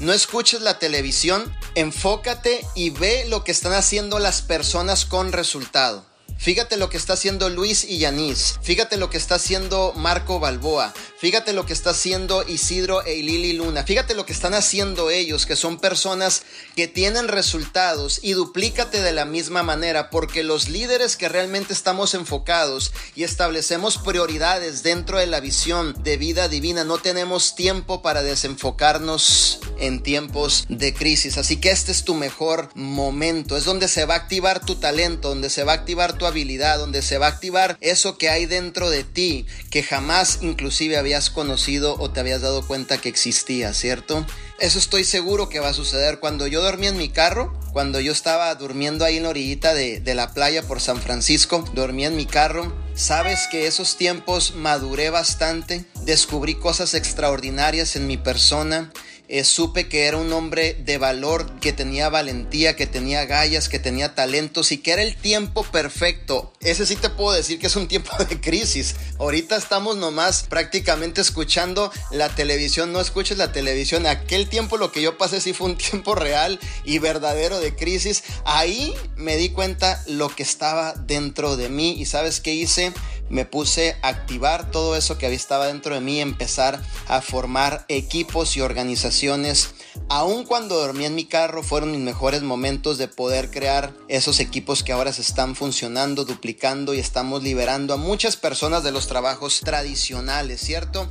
no escuches la televisión, enfócate y ve lo que están haciendo las personas con resultado. Fíjate lo que está haciendo Luis y Yanis. Fíjate lo que está haciendo Marco Balboa. Fíjate lo que está haciendo Isidro e Lili Luna. Fíjate lo que están haciendo ellos, que son personas que tienen resultados y duplícate de la misma manera, porque los líderes que realmente estamos enfocados y establecemos prioridades dentro de la visión de vida divina, no tenemos tiempo para desenfocarnos en tiempos de crisis. Así que este es tu mejor momento. Es donde se va a activar tu talento, donde se va a activar tu habilidad, donde se va a activar eso que hay dentro de ti, que jamás inclusive habías conocido o te habías dado cuenta que existía, ¿cierto? Eso estoy seguro que va a suceder cuando yo dormí en mi carro, cuando yo estaba durmiendo ahí en la orillita de, de la playa por San Francisco, dormí en mi carro. Sabes que esos tiempos maduré bastante, descubrí cosas extraordinarias en mi persona eh, supe que era un hombre de valor, que tenía valentía, que tenía gallas, que tenía talentos y que era el tiempo perfecto. Ese sí te puedo decir que es un tiempo de crisis. Ahorita estamos nomás prácticamente escuchando la televisión, no escuches la televisión. Aquel tiempo lo que yo pasé sí fue un tiempo real y verdadero de crisis. Ahí me di cuenta lo que estaba dentro de mí y sabes qué hice me puse a activar todo eso que había estaba dentro de mí, empezar a formar equipos y organizaciones. Aun cuando dormí en mi carro, fueron mis mejores momentos de poder crear esos equipos que ahora se están funcionando, duplicando y estamos liberando a muchas personas de los trabajos tradicionales, ¿cierto?